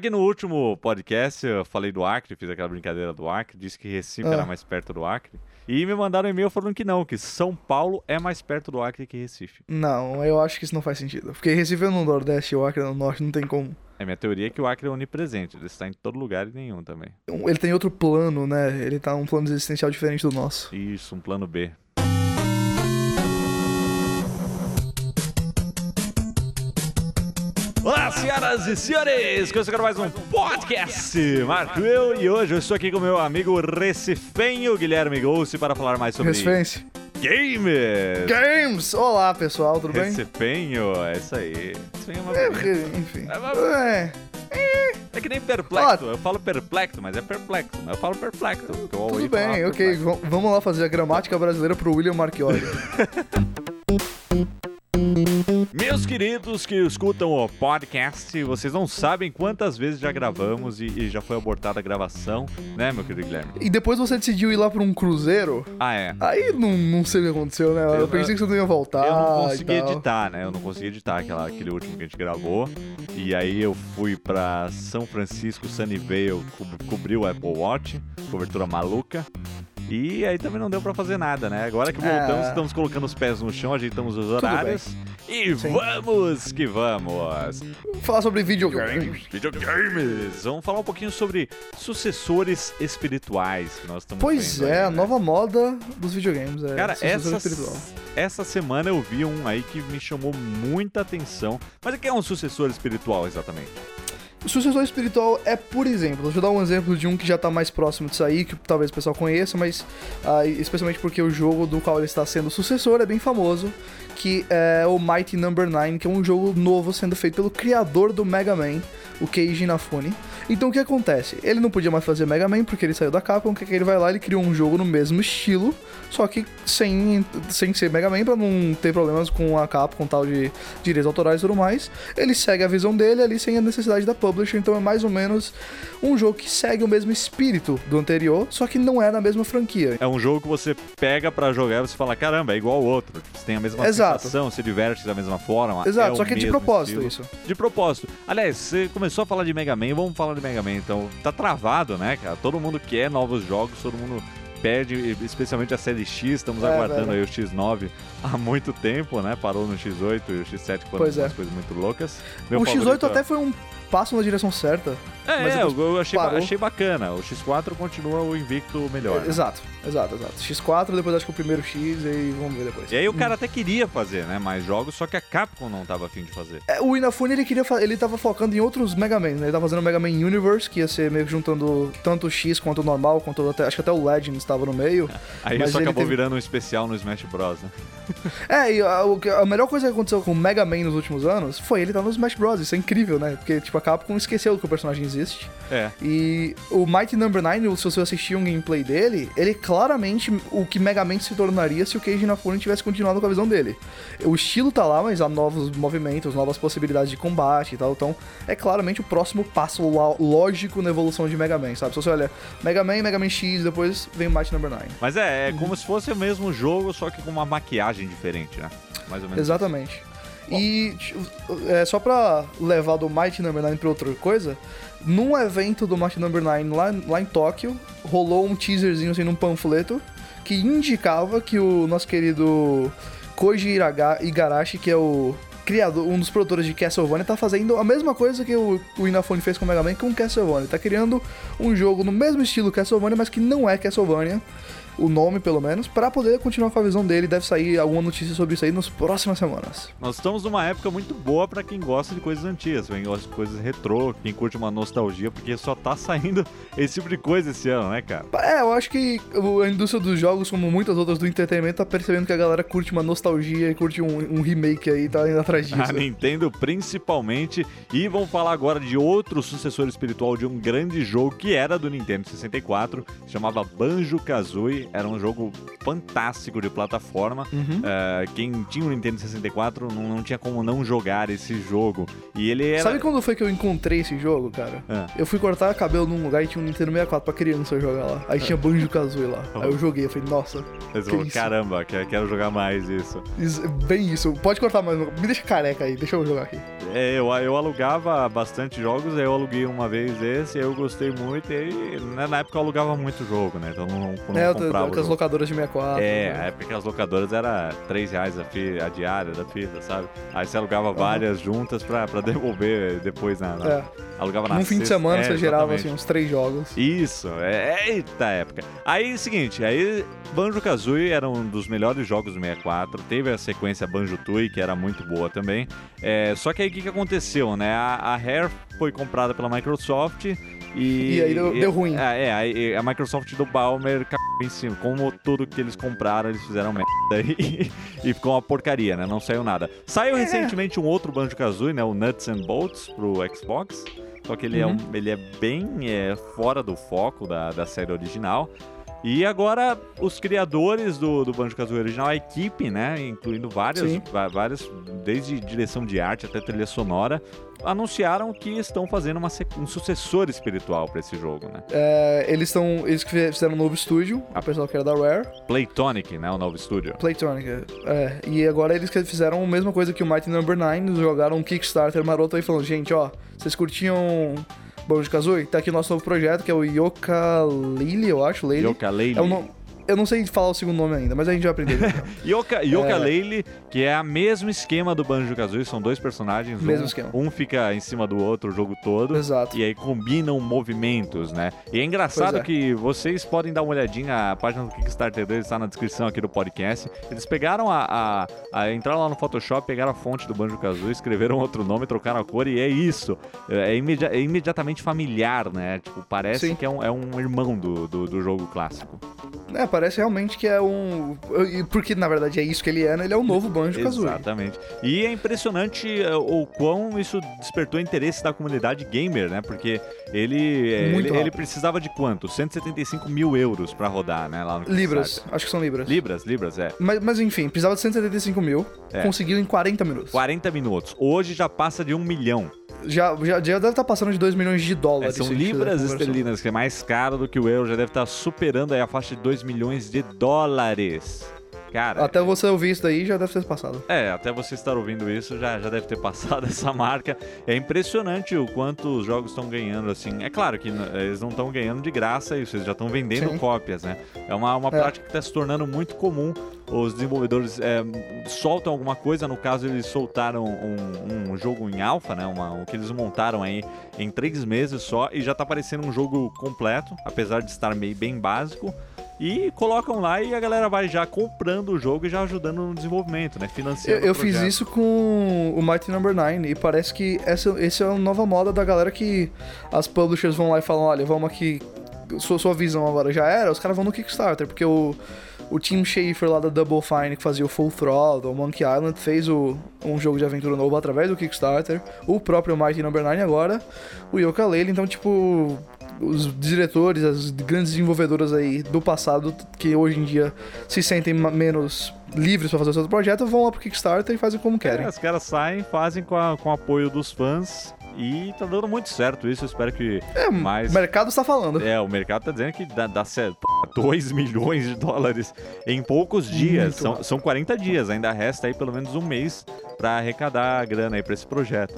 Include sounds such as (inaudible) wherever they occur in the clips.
Que no último podcast eu falei do Acre, fiz aquela brincadeira do Acre, disse que Recife Ah. era mais perto do Acre. E me mandaram um e-mail falando que não, que São Paulo é mais perto do Acre que Recife. Não, eu acho que isso não faz sentido. Porque Recife é no Nordeste e o Acre é no Norte, não tem como. É minha teoria é que o Acre é onipresente, ele está em todo lugar e nenhum também. Ele tem outro plano, né? Ele tá num plano existencial diferente do nosso. Isso, um plano B. senhoras e senhores! Começa agora mais um podcast. Marco eu e hoje eu estou aqui com meu amigo recifenho Guilherme Golce para falar mais sobre Recifense. games. Games! Olá, pessoal, tudo bem? Recifenho, é isso aí. Recifenho é uma É, enfim. É, mas- É. É que nem perplexo. Eu falo perplexo, mas é perplexo. Mas eu falo perplexo. eu Tudo bem, ok. perplexo. Vamos lá fazer a gramática brasileira pro William Marchiori. (laughs) Meus queridos que escutam o podcast, vocês não sabem quantas vezes já gravamos e, e já foi abortada a gravação, né, meu querido Guilherme? e depois você decidiu ir lá pra um cruzeiro. Ah, é. Aí não, não sei o que aconteceu, né? Eu, Eu- pensei que você não ia voltar. Eu não consegui editar, né? Eu não consegui editar aquela, aquele último que a gente gravou. E aí eu fui pra São Francisco, Sunnyvale, co cobrir o Apple Watch, cobertura maluca. E aí também não deu pra fazer nada, né? Agora que voltamos, É. estamos colocando os pés no chão, ajeitamos os horários. E Sim. vamos que vamos! Vamos falar sobre videogames. Videogames! Vamos falar um pouquinho sobre sucessores espirituais que nós estamos Pois é, a né? nova moda dos videogames. É Cara, essa, essa semana eu vi um aí que me chamou muita atenção. Mas o que é um sucessor espiritual exatamente? O sucessor espiritual é, por exemplo, deixa eu dar um exemplo de um que já tá mais próximo disso aí, que talvez o pessoal conheça, mas ah, especialmente porque o jogo do qual ele está sendo sucessor é bem famoso, que é o Mighty Number 9, que é um jogo novo sendo feito pelo criador do Mega Man, o Keiji Inafune. Então o que acontece? Ele não podia mais fazer Mega Man porque ele saiu da Capcom, que ele vai lá ele criou um jogo no mesmo estilo, só que sem, sem ser Mega Man, pra não ter problemas com a Capcom, tal de direitos autorais e tudo mais. Ele segue a visão dele ali sem a necessidade da publisher, então é mais ou menos um jogo que segue o mesmo espírito do anterior, só que não é na mesma franquia. É um jogo que você pega pra jogar e você fala, caramba, é igual ao outro. Você tem a mesma Exato. sensação, se diverte da mesma forma. Exato, é só que é de propósito estilo. isso. De propósito. Aliás, você começou a falar de Mega Man, vamos falar Mega Man. Então, tá travado, né, cara? Todo mundo quer novos jogos, todo mundo pede, especialmente a série X. Estamos É, aguardando velho. aí o X9 há muito tempo, né? Parou no X8 e o X7 foram Pois é. umas coisas muito loucas. Meu o X8 favorito é- até foi um passo na direção certa. É, mas é, eu achei, parou. achei bacana. O X4 continua o invicto melhor. né? Exato, exato, exato. X4, depois acho que o primeiro X e vamos ver depois. E aí o cara até queria fazer, né, mais jogos, só que a Capcom não tava afim de fazer. É, o Inafune ele queria ele tava focando em outros Mega Man, né? Ele tava fazendo o Mega Man Universe, que ia ser meio que juntando tanto o X quanto o normal, quanto até, acho que até o Legend estava no meio. (laughs) Aí Mas isso acabou teve- virando um especial no Smash Bros, né? (laughs) É, e a, a melhor coisa que aconteceu com o Mega Man nos últimos anos foi ele estar no Smash Bros. Isso é incrível, né? Porque, tipo, a Capcom esqueceu que o personagem existe. É. E o Mighty Number 9, se você assistir um gameplay dele, ele é claramente o que Mega Man se tornaria se o Keiji Inafune tivesse continuado com a visão dele. O estilo tá lá, mas há novos movimentos, novas possibilidades de combate e tal. Então, é claramente o próximo passo lógico na evolução de Mega Man, sabe? Se você olha Mega Man, Mega Man X, depois vem o Mighty Number 9. Mas é, é Uhum. como se fosse o mesmo jogo, só que com uma maquiagem diferente, né? Mais ou menos. Exatamente. E é, só pra levar do Mighty Number 9 pra outra coisa, num evento do Mighty Number 9 lá, lá em Tóquio, rolou um teaserzinho assim num panfleto que indicava que o nosso querido Koji Igarashi, que é o criador, um dos produtores de Castlevania, tá fazendo a mesma coisa que o, o fez com o Mega Man com Castlevania. Tá criando um jogo no mesmo estilo Castlevania, mas que não é Castlevania. O nome, pelo menos, pra poder continuar com a visão dele. Deve sair alguma notícia sobre isso aí nas próximas semanas. Nós estamos numa época muito boa pra quem gosta de coisas antigas, quem gosta de coisas retrô, quem curte uma nostalgia, porque só tá (laughs) saindo esse tipo de coisa esse ano, né, cara? É, eu acho que a indústria dos jogos, como muitas outras do entretenimento, tá percebendo que a galera curte uma nostalgia e curte um, um remake aí, tá indo atrás disso. A Nintendo principalmente. E vamos falar agora de outro sucessor espiritual de um grande jogo que era do Nintendo 64, se chamava Banjo Kazooie. Era um jogo fantástico de plataforma. Uhum. É, quem tinha o Nintendo 64 não, não tinha como não jogar esse jogo. E ele era. Sabe quando foi que eu encontrei esse jogo, cara? Ah. Eu fui cortar cabelo num lugar e tinha um Nintendo 64 pra criança jogar lá. Aí tinha Banjo Kazooie lá. Aí eu joguei, eu falei, nossa, Você que falou, caramba, que- quero jogar mais isso. isso- bem isso. Pode cortar mais, um- me deixa careca aí, deixa eu jogar aqui. É, eu, eu alugava bastante jogos, aí eu aluguei uma vez esse, aí eu gostei muito, e aí, né, na época eu alugava muito jogo, né? Então não, não É, comprava. com as jogo. locadoras de 64. É, né? a época que as locadoras era 3 reais a, a diária da fita, sabe? Aí você alugava várias juntas pra, pra (laughs) devolver depois na. na- É. Alugava na Num fim de sexta- semana é, você gerava assim, uns três jogos. Isso, é, eita época. Aí, seguinte, aí Banjo-Kazooie era um dos melhores jogos do 64, teve a sequência Banjo-Tooie, que era muito boa também. É, só que aí que, que aconteceu, né? A, a Rare foi comprada pela Microsoft e... E aí deu- deu ruim. É, é, aí a Microsoft do Balmer cagou em cima. Como tudo que eles compraram, eles fizeram merda e, (laughs) e ficou uma porcaria, né? Não saiu nada. Saiu É. recentemente um outro Banjo-Kazooie, né? O Nuts and Bolts pro Xbox. Só que ele, é, Uhum. um, ele é bem é, fora do foco da, da série original. E agora, os criadores do, do Banjo-Kazooie original, a equipe, né, incluindo várias, várias, desde direção de arte até trilha sonora, anunciaram que estão fazendo uma um sucessor espiritual para esse jogo, né? É, eles estão. Eles que fizeram um novo estúdio, o pessoal que era da Rare, Playtonic, né, o novo estúdio. Playtonic. É, e agora eles fizeram a mesma coisa que o Mighty Number 9, eles jogaram um Kickstarter maroto aí falando, gente, ó, vocês curtiam Banjo Kazooie? Tá aqui o nosso novo projeto, que é o Yoka Lily, eu acho. Yooka-Laylee. É um no- Eu não sei falar o segundo nome ainda, mas a gente vai aprender. já. (laughs) Yoka, Yooka-Laylee, que é o mesmo esquema do Banjo-Kazooie, são dois personagens. Mesmo um, esquema. Um fica em cima do outro o jogo todo. Exato. E aí combinam movimentos, né? E é engraçado é. que vocês podem dar uma olhadinha, a página do Kickstarter deles está na descrição aqui do podcast. Eles pegaram a, a, a entraram lá no Photoshop, pegaram a fonte do Banjo Kazooie, escreveram outro nome, trocaram a cor e é isso. É, imedi- é imediatamente familiar, né? Tipo, parece Sim. que é um, é um irmão do, do, do jogo clássico. É, parece realmente que é um. Porque na verdade é isso que ele é, né? Ele é o novo Banjo Kazooie. Exatamente. E é impressionante é, o quão isso despertou interesse da comunidade gamer, né? Porque ele, é, ele, ele precisava de quanto? 175 mil euros pra rodar, né? Lá no Libras, acho que são Libras. Libras, Libras, é. Mas, mas enfim, precisava de 175 mil, É. conseguiu em 40 minutos. 40 minutos. Hoje já passa de um milhão. Já, já, já deve estar passando de 2 milhões de É, dólares. são fizer a libras esterlinas, que é mais caro do que o euro. Já deve estar superando aí a faixa de 2 milhões de dólares. Cara, Até você ouvir isso daí já deve ter passado. É, até você estar ouvindo isso já, já deve ter (laughs) passado essa marca. É impressionante o quanto os jogos estão ganhando, assim. É claro que eles não estão ganhando de graça isso, eles já estão vendendo Sim. cópias, né? É uma, uma É. prática que está se tornando muito comum. Os desenvolvedores é, soltam alguma coisa, no caso eles soltaram um, um jogo em alfa, né? Uma, o que eles montaram aí em três meses só e já tá parecendo um jogo completo, apesar de estar meio bem básico. E colocam lá e a galera vai já comprando o jogo e já ajudando no desenvolvimento, né? Eu, Financiando eu o fiz isso com o Mighty Number 9 e parece que essa, essa é a nova moda da galera que as publishers vão lá e falam, olha, vamos aqui, sua, sua visão agora já era, os caras vão no Kickstarter, porque o, o Tim Schafer lá da Double Fine, que fazia o Full Throttle, o Monkey Island, fez o, um jogo de aventura novo através do Kickstarter, o próprio Mighty Number 9 agora, o Yoka Laylee, então tipo... Os diretores, as grandes desenvolvedoras aí do passado, que hoje em dia se sentem menos livres para fazer o seu projeto, vão lá pro Kickstarter e fazem como querem. É, os caras saem, fazem com, a- com o apoio dos fãs e tá dando muito certo isso. Eu espero que É, mais. o mercado está falando. É, o mercado tá dizendo que dá, dá certo. 2 (laughs) milhões de dólares em poucos dias. Muito São, rápido. são 40 dias, ainda resta aí pelo menos um mês pra arrecadar a grana aí pra esse projeto.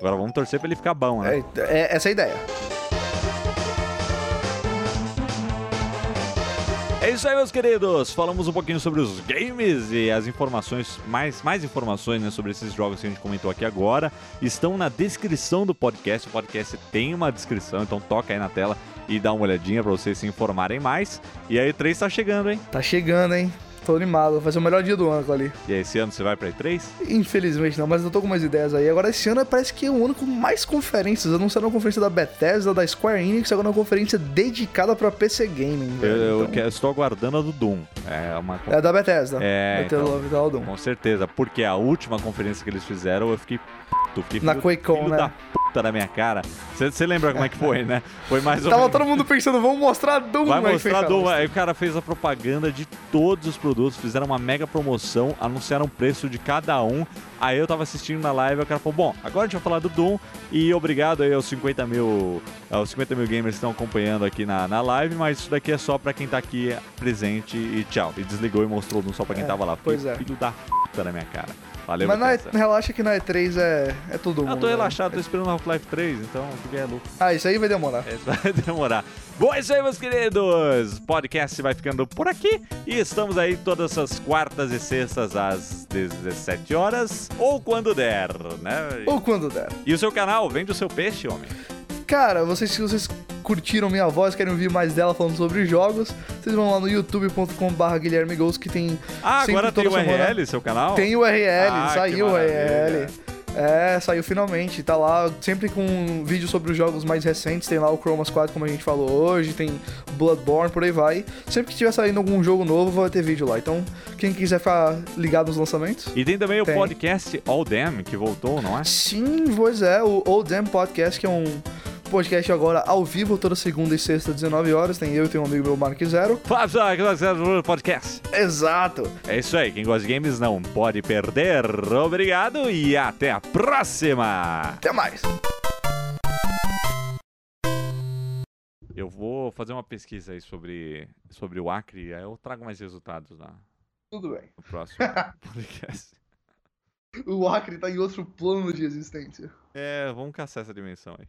Agora vamos torcer pra ele ficar bom, né? É, é essa a ideia. É isso aí, meus queridos. Falamos um pouquinho sobre os games e as informações, mais, mais informações né, sobre esses jogos que a gente comentou aqui agora. Estão na descrição do podcast. O podcast tem uma descrição, então toca aí na tela e dá uma olhadinha pra vocês se informarem mais. E aí, 3 tá chegando, hein? Tá chegando, hein? Tô animado, vai ser o melhor dia do ano ali. E aí, esse ano você vai pra E3? Infelizmente não, mas eu tô com umas ideias aí. Agora esse ano parece que é o ano com mais conferências. Anunciaram uma conferência da Bethesda, da Square Enix, agora uma conferência dedicada pra PC Gaming, Eu, velho. eu Então, que- estou aguardando a do Doom. É uma. É da Bethesda. É, então. Love Down Doom. Com certeza, porque a última conferência que eles fizeram, eu fiquei puto, fiquei Na QuakeCon, né? da puta da minha cara. Você lembra como é que foi, né? Foi mais ou Tava todo mundo pensando, vamos mostrar Doom, Vai mostrar fecharam. Doom. Aí o cara fez a propaganda de todos os produtos, fizeram uma mega promoção, anunciaram o preço de cada um. Aí eu tava assistindo na live e o cara falou: Bom, agora a gente vai falar do Doom. E obrigado aí aos 50 mil, aos 50 mil gamers que estão acompanhando aqui na, na live, mas isso daqui é só pra quem tá aqui presente e tchau. E desligou e mostrou o Doom só pra quem É, tava lá. pois Fiquei é. Filho da puta na minha cara. Valeu, Mas na, relaxa que na E3 é, é todo mundo. Eu tô né? relaxado, tô esperando Half-Life 3, então fiquei é louco. Ah, isso aí vai demorar. Esse vai (laughs) demorar. Bom, é isso aí, meus queridos. Podcast vai ficando por aqui. E estamos aí todas as quartas e sextas às 17 horas. Ou quando der, né? Ou quando der. E o seu canal? Vende o seu peixe, homem. Cara, vocês, vocês curtiram minha voz, querem ouvir mais dela falando sobre jogos, vocês vão lá no youtube.com.br Guilherme Gols, que tem. Ah, agora tem o semana- URL, seu canal? Tem o URL, Ah, saiu o. URL. É, saiu finalmente. Tá lá sempre com vídeos sobre os jogos mais recentes. Tem lá o Chromas 4, como a gente falou hoje. Tem Bloodborne, por aí vai. Sempre que tiver saindo algum jogo novo, vai ter vídeo lá. Então, quem quiser ficar ligado nos lançamentos. E tem também o Tem. podcast All Damn, que voltou, não é? Sim, pois é, o Old Damn Podcast, que é um podcast agora ao vivo, toda segunda e sexta, 19 horas. Tem eu e tem um amigo meu, Mark Zero. Fala, pessoal, aqui é o podcast. Exato! É isso aí, quem gosta de games não pode perder. Obrigado e até a próxima! Até mais! Eu vou fazer uma pesquisa aí sobre, sobre o Acre e aí eu trago mais resultados lá Tudo bem. no próximo (laughs) podcast. O Acre tá em outro plano de existência. É, vamos caçar essa dimensão aí.